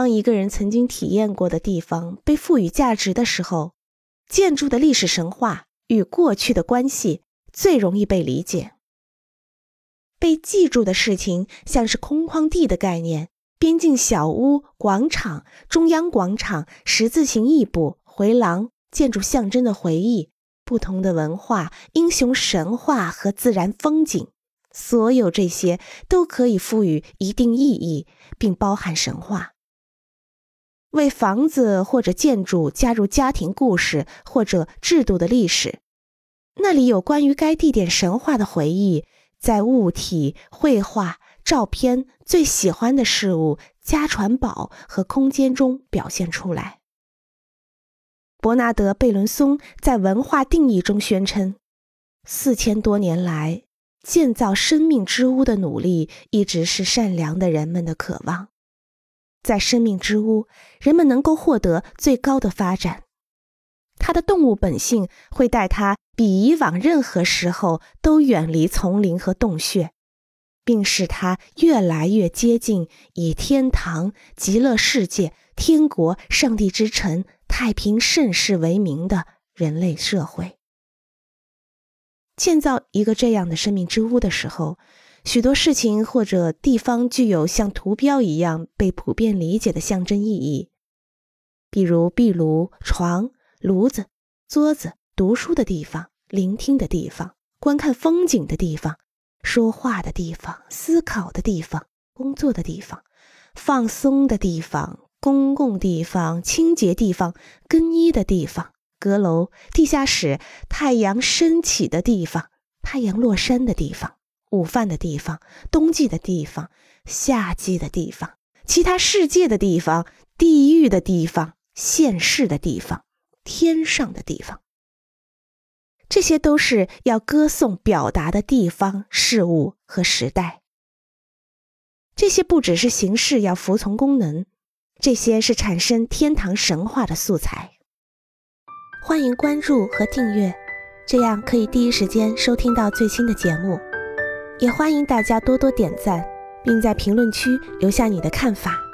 当一个人曾经体验过的地方被赋予价值的时候，建筑的历史神话与过去的关系最容易被理解。被记住的事情，像是空旷地的概念、边境小屋、广场、中央广场、十字形翼部、回廊、建筑象征的回忆、不同的文化、英雄神话和自然风景，所有这些都可以赋予一定意义，并包含神话。为房子或者建筑加入家庭故事或者制度的历史，那里有关于该地点神话的回忆，在物体、绘画、照片、最喜欢的事物、家传宝和空间中表现出来。伯纳德·贝伦松在文化定义中宣称，四千多年来建造生命之屋的努力，一直是善良的人们的渴望。在生命之屋，人们能够获得最高的发展。他的动物本性会带他比以往任何时候都远离丛林和洞穴，并使他越来越接近以天堂、极乐世界、天国、上帝之城、太平盛世为名的人类社会。建造一个这样的生命之屋的时候。许多事情或者地方具有像图标一样被普遍理解的象征意义，比如壁炉、床、炉子、桌子、读书的地方、聆听的地方、观看风景的地方、说话的地方、思考的地方、工作的地方、放松的地方、公共地方、清洁地方、更衣的地方、阁楼、地下室、太阳升起的地方、太阳落山的地方。午饭的地方，冬季的地方，夏季的地方，其他世界的地方，地狱的地方，现世的地方，天上的地方，这些都是要歌颂、表达的地方、事物和时代。这些不只是形式要服从功能，这些是产生天堂神话的素材。欢迎关注和订阅，这样可以第一时间收听到最新的节目。也欢迎大家多多点赞，并在评论区留下你的看法。